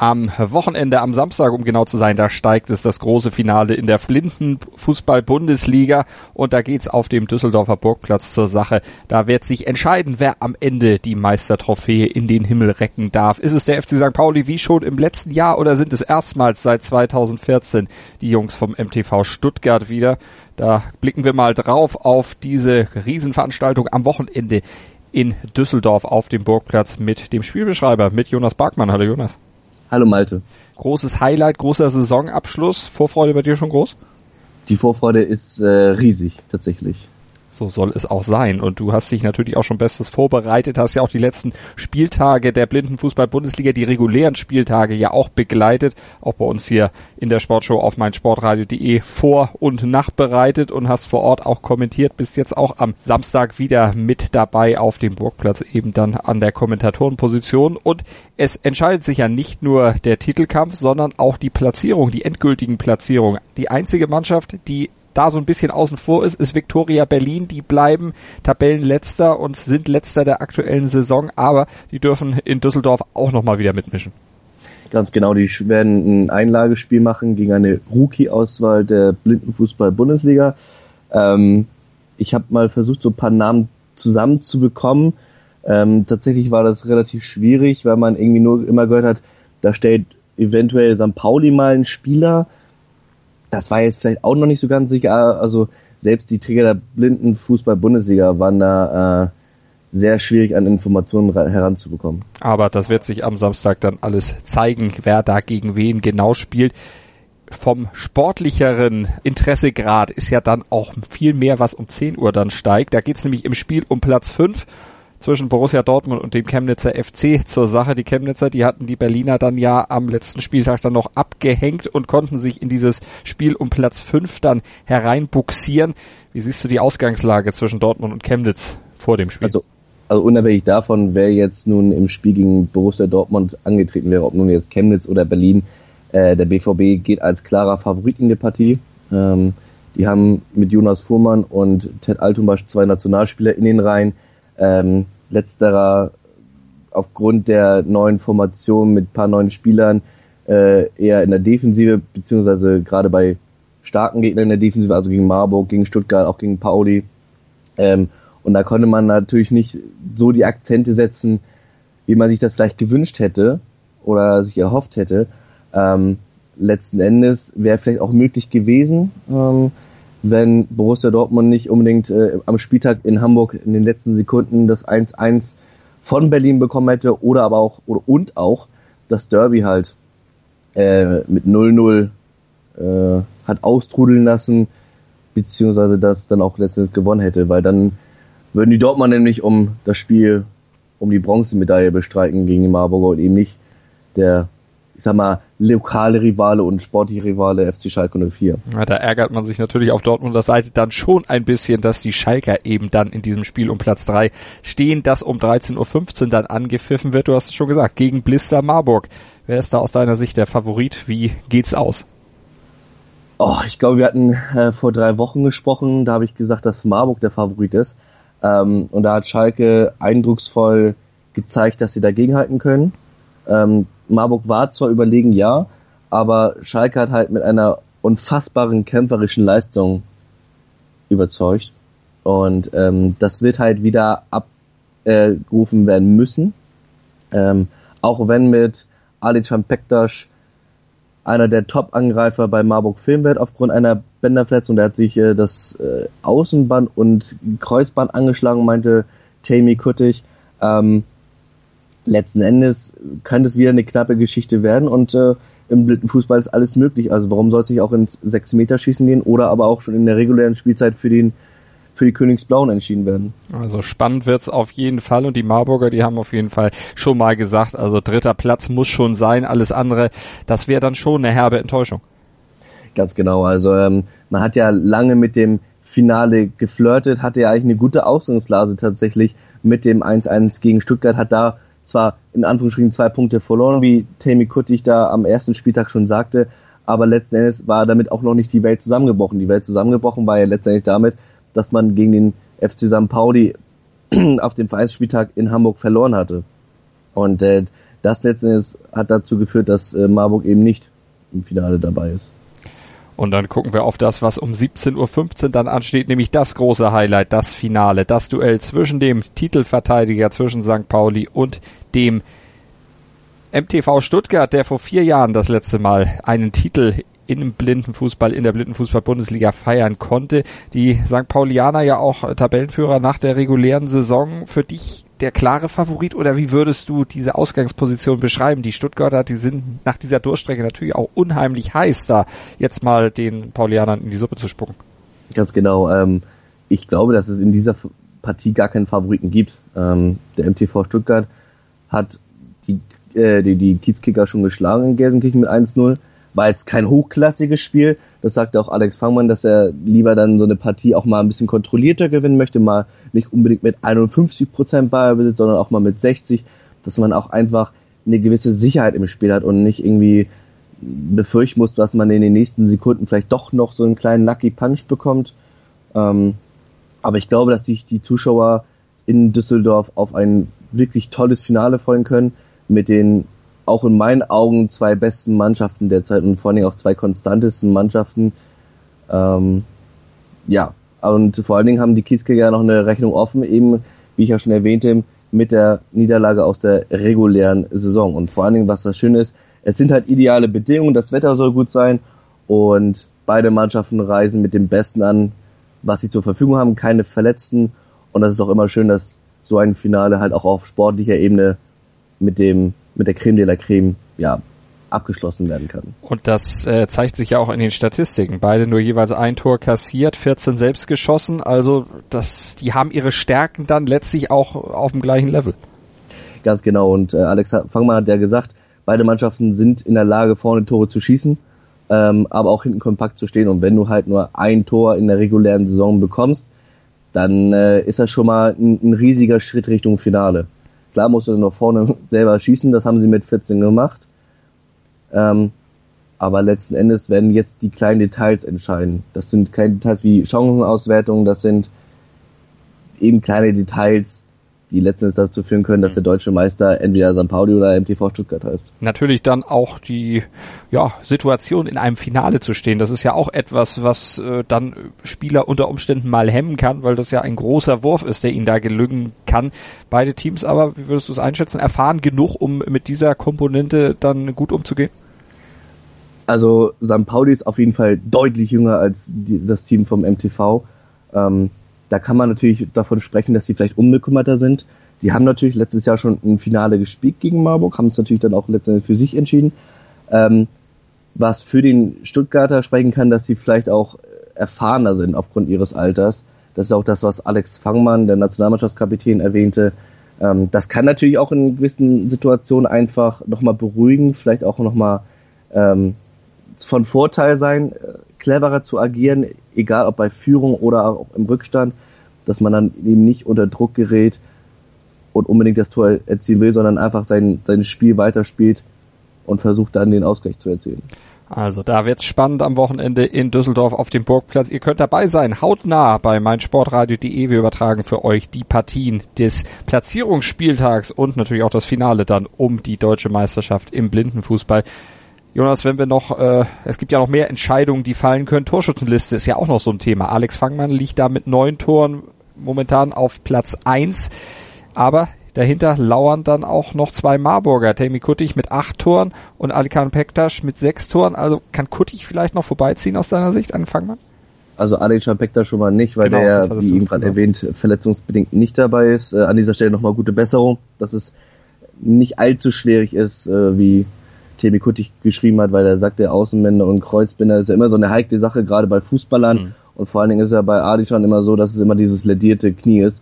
Am Wochenende, am Samstag, um genau zu sein, da steigt es das große Finale in der Blindenfußball-Bundesliga und da geht's auf dem Düsseldorfer Burgplatz zur Sache. Da wird sich entscheiden, wer am Ende die Meistertrophäe in den Himmel recken darf. Ist es der FC St. Pauli wie schon im letzten Jahr oder sind es erstmals seit 2014 die Jungs vom MTV Stuttgart wieder? Da blicken wir mal drauf auf diese Riesenveranstaltung am Wochenende in Düsseldorf auf dem Burgplatz mit dem Spielbeschreiber, mit Jonas Barkmann. Hallo Jonas. Hallo Malte. Großes Highlight, großer Saisonabschluss. Vorfreude bei dir schon groß? Die Vorfreude ist äh, riesig, tatsächlich. So soll es auch sein. Und du hast dich natürlich auch schon bestes vorbereitet, hast ja auch die letzten Spieltage der Blindenfußball-Bundesliga, die regulären Spieltage ja auch begleitet, auch bei uns hier in der Sportshow auf meinsportradio.de vor- und nachbereitet und hast vor Ort auch kommentiert, bist jetzt auch am Samstag wieder mit dabei auf dem Burgplatz, eben dann an der Kommentatorenposition. Und es entscheidet sich ja nicht nur der Titelkampf, sondern auch die Platzierung, die endgültigen Platzierungen. Die einzige Mannschaft, die da so ein bisschen außen vor ist, ist Viktoria Berlin. Die bleiben Tabellenletzter und sind letzter der aktuellen Saison, aber die dürfen in Düsseldorf auch nochmal wieder mitmischen. Ganz genau, die werden ein Einlagespiel machen gegen eine Rookie-Auswahl der Blindenfußball-Bundesliga. Ähm, ich habe mal versucht, so ein paar Namen zusammenzubekommen. Ähm, tatsächlich war das relativ schwierig, weil man irgendwie nur immer gehört hat, da stellt eventuell St. Pauli mal einen Spieler, das war jetzt vielleicht auch noch nicht so ganz sicher. Also selbst die Träger der blinden Fußball-Bundesliga waren da äh, sehr schwierig an Informationen heranzubekommen. Aber das wird sich am Samstag dann alles zeigen, wer da gegen wen genau spielt. Vom sportlicheren Interessegrad ist ja dann auch viel mehr, was um 10 Uhr dann steigt. Da geht's nämlich im Spiel um Platz 5 zwischen Borussia Dortmund und dem Chemnitzer FC zur Sache. Die Chemnitzer, die hatten die Berliner dann ja am letzten Spieltag dann noch abgehängt und konnten sich in dieses Spiel um Platz 5 dann hereinbuxieren. Wie siehst du die Ausgangslage zwischen Dortmund und Chemnitz vor dem Spiel? Also, also unabhängig davon, wer jetzt nun im Spiel gegen Borussia Dortmund angetreten wäre, ob nun jetzt Chemnitz oder Berlin, äh, der BVB geht als klarer Favorit in die Partie. Ähm, die haben mit Jonas Fuhrmann und Ted Altumbasch zwei Nationalspieler in den Reihen ähm, letzterer aufgrund der neuen Formation mit paar neuen Spielern äh, eher in der Defensive, beziehungsweise gerade bei starken Gegnern in der Defensive, also gegen Marburg, gegen Stuttgart, auch gegen Pauli. Ähm, und da konnte man natürlich nicht so die Akzente setzen, wie man sich das vielleicht gewünscht hätte oder sich erhofft hätte. Ähm, letzten Endes wäre vielleicht auch möglich gewesen, ähm, wenn Borussia Dortmund nicht unbedingt äh, am Spieltag in Hamburg in den letzten Sekunden das 1-1 von Berlin bekommen hätte oder aber auch oder, und auch das Derby halt äh, mit 0-0 äh, hat austrudeln lassen, beziehungsweise das dann auch letztendlich gewonnen hätte, weil dann würden die Dortmund nämlich um das Spiel um die Bronzemedaille bestreiten gegen die Marburger und eben nicht der ich sag mal, lokale Rivale und sportliche Rivale FC Schalke 04. Ja, da ärgert man sich natürlich auf Dortmunder Seite dann schon ein bisschen, dass die Schalker eben dann in diesem Spiel um Platz drei stehen, das um 13.15 Uhr dann angepfiffen wird. Du hast es schon gesagt, gegen Blister Marburg. Wer ist da aus deiner Sicht der Favorit? Wie geht's aus? Oh, ich glaube, wir hatten äh, vor drei Wochen gesprochen, da habe ich gesagt, dass Marburg der Favorit ist. Ähm, und da hat Schalke eindrucksvoll gezeigt, dass sie dagegenhalten können. Ähm, Marburg war zwar überlegen, ja, aber Schalke hat halt mit einer unfassbaren kämpferischen Leistung überzeugt. Und ähm, das wird halt wieder abgerufen werden müssen. Ähm, auch wenn mit Alican Pektas einer der Top-Angreifer bei Marburg Film wird aufgrund einer Bänderverletzung. Der hat sich äh, das äh, Außenband und Kreuzband angeschlagen, meinte Tammy Kuttig. Ähm, letzten Endes kann das wieder eine knappe Geschichte werden und äh, im Fußball ist alles möglich. Also warum soll es nicht auch ins 6-Meter-Schießen gehen oder aber auch schon in der regulären Spielzeit für den für die Königsblauen entschieden werden. Also spannend wird's auf jeden Fall und die Marburger, die haben auf jeden Fall schon mal gesagt, also dritter Platz muss schon sein, alles andere, das wäre dann schon eine herbe Enttäuschung. Ganz genau, also ähm, man hat ja lange mit dem Finale geflirtet, hatte ja eigentlich eine gute Ausgangslase tatsächlich mit dem 1-1 gegen Stuttgart, hat da zwar in Anführungsstrichen zwei Punkte verloren, wie Tammy Kuttig da am ersten Spieltag schon sagte, aber letzten Endes war damit auch noch nicht die Welt zusammengebrochen. Die Welt zusammengebrochen war ja letztendlich damit, dass man gegen den FC St. Pauli auf dem Vereinsspieltag in Hamburg verloren hatte. Und äh, das letzten Endes hat dazu geführt, dass äh, Marburg eben nicht im Finale dabei ist. Und dann gucken wir auf das, was um 17.15 Uhr dann ansteht, nämlich das große Highlight, das Finale, das Duell zwischen dem Titelverteidiger, zwischen St. Pauli und dem MTV Stuttgart, der vor vier Jahren das letzte Mal einen Titel im Blindenfußball, in der Blindenfußball-Bundesliga feiern konnte. Die St. Paulianer ja auch Tabellenführer nach der regulären Saison. Für dich der klare Favorit oder wie würdest du diese Ausgangsposition beschreiben? Die Stuttgarter, die sind nach dieser Durchstrecke natürlich auch unheimlich heiß, da jetzt mal den Paulianern in die Suppe zu spucken. Ganz genau. Ähm, ich glaube, dass es in dieser Partie gar keinen Favoriten gibt. Ähm, der MTV Stuttgart hat die, äh, die, die Kiezkicker schon geschlagen in Gelsenkirchen mit 1-0. War jetzt kein hochklassiges Spiel. Das sagte auch Alex Fangmann, dass er lieber dann so eine Partie auch mal ein bisschen kontrollierter gewinnen möchte, mal nicht unbedingt mit 51 Prozent Ballbesitz, sondern auch mal mit 60, dass man auch einfach eine gewisse Sicherheit im Spiel hat und nicht irgendwie befürchten muss, dass man in den nächsten Sekunden vielleicht doch noch so einen kleinen Lucky Punch bekommt. Ähm, aber ich glaube, dass sich die Zuschauer in Düsseldorf auf ein wirklich tolles Finale freuen können mit den auch in meinen Augen zwei besten Mannschaften derzeit und vor allen Dingen auch zwei konstantesten Mannschaften. Ähm, ja, und vor allen Dingen haben die Kiezkicker noch eine Rechnung offen, eben, wie ich ja schon erwähnte, mit der Niederlage aus der regulären Saison. Und vor allen Dingen, was das Schöne ist, es sind halt ideale Bedingungen, das Wetter soll gut sein und beide Mannschaften reisen mit dem Besten an, was sie zur Verfügung haben, keine Verletzten. Und das ist auch immer schön, dass so ein Finale halt auch auf sportlicher Ebene mit dem mit der Creme de la Creme ja abgeschlossen werden kann. Und das äh, zeigt sich ja auch in den Statistiken. Beide nur jeweils ein Tor kassiert, 14 selbst geschossen. Also das, die haben ihre Stärken dann letztlich auch auf dem gleichen Level. Ganz genau. Und äh, Alex Fangmann hat ja gesagt, beide Mannschaften sind in der Lage, vorne Tore zu schießen, ähm, aber auch hinten kompakt zu stehen. Und wenn du halt nur ein Tor in der regulären Saison bekommst, dann äh, ist das schon mal ein, ein riesiger Schritt Richtung Finale. Klar musst du noch vorne selber schießen, das haben sie mit 14 gemacht. Ähm, aber letzten Endes werden jetzt die kleinen Details entscheiden. Das sind kleine Details wie Chancenauswertung, das sind eben kleine Details, die letztens dazu führen können, dass der deutsche Meister entweder St. Pauli oder MTV Stuttgart heißt. Natürlich dann auch die ja, Situation in einem Finale zu stehen. Das ist ja auch etwas, was äh, dann Spieler unter Umständen mal hemmen kann, weil das ja ein großer Wurf ist, der ihnen da gelingen kann. Beide Teams aber, wie würdest du es einschätzen, erfahren genug, um mit dieser Komponente dann gut umzugehen? Also St. Pauli ist auf jeden Fall deutlich jünger als die, das Team vom MTV. Ähm, da kann man natürlich davon sprechen, dass sie vielleicht unbekümmerter sind. Die haben natürlich letztes Jahr schon ein Finale gespielt gegen Marburg, haben es natürlich dann auch letztendlich für sich entschieden. Ähm, was für den Stuttgarter sprechen kann, dass sie vielleicht auch erfahrener sind aufgrund ihres Alters. Das ist auch das, was Alex Fangmann, der Nationalmannschaftskapitän, erwähnte. Ähm, das kann natürlich auch in gewissen Situationen einfach nochmal beruhigen, vielleicht auch nochmal ähm, von Vorteil sein, cleverer zu agieren, egal ob bei Führung oder auch im Rückstand, dass man dann eben nicht unter Druck gerät und unbedingt das Tor erzielen will, sondern einfach sein, sein Spiel weiterspielt und versucht dann den Ausgleich zu erzielen. Also da wird's spannend am Wochenende in Düsseldorf auf dem Burgplatz. Ihr könnt dabei sein, hautnah bei meinsportradio.de. Wir übertragen für euch die Partien des Platzierungsspieltags und natürlich auch das Finale dann um die deutsche Meisterschaft im Blindenfußball. Jonas, wenn wir noch, äh, es gibt ja noch mehr Entscheidungen, die fallen können. Torschützenliste ist ja auch noch so ein Thema. Alex Fangmann liegt da mit neun Toren momentan auf Platz eins, aber dahinter lauern dann auch noch zwei Marburger. Tammy Kuttig mit acht Toren und Alikan Pektas mit sechs Toren. Also kann Kuttig vielleicht noch vorbeiziehen aus deiner Sicht an Fangmann? Also Alikan Pektas schon mal nicht, weil genau, der, wie eben gerade erwähnt, verletzungsbedingt nicht dabei ist. Äh, an dieser Stelle nochmal gute Besserung, dass es nicht allzu schwierig ist, äh, wie Tebi Kuttig geschrieben hat, weil er sagt, der Außenmänner und Kreuzbinder ist ja immer so eine heikle Sache, gerade bei Fußballern. Mhm. Und vor allen Dingen ist ja bei Adi schon immer so, dass es immer dieses ledierte Knie ist.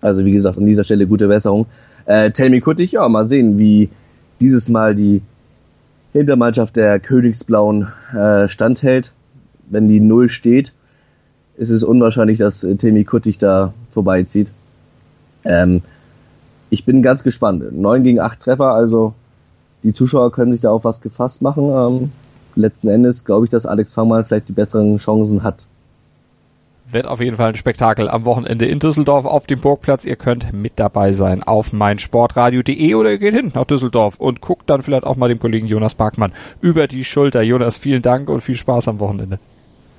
Also wie gesagt, an dieser Stelle gute Besserung. Äh, Telmi Kuttig, ja, mal sehen, wie dieses Mal die Hintermannschaft der Königsblauen äh, standhält. Wenn die Null steht, ist es unwahrscheinlich, dass äh, Telmi Kuttig da vorbeizieht. Ähm, ich bin ganz gespannt. Neun gegen acht Treffer, also die Zuschauer können sich da auf was gefasst machen. Ähm, letzten Endes glaube ich, dass Alex Fangmann vielleicht die besseren Chancen hat. Wird auf jeden Fall ein Spektakel am Wochenende in Düsseldorf auf dem Burgplatz. Ihr könnt mit dabei sein auf meinsportradio.de oder ihr geht hin nach Düsseldorf und guckt dann vielleicht auch mal dem Kollegen Jonas Parkmann über die Schulter. Jonas, vielen Dank und viel Spaß am Wochenende.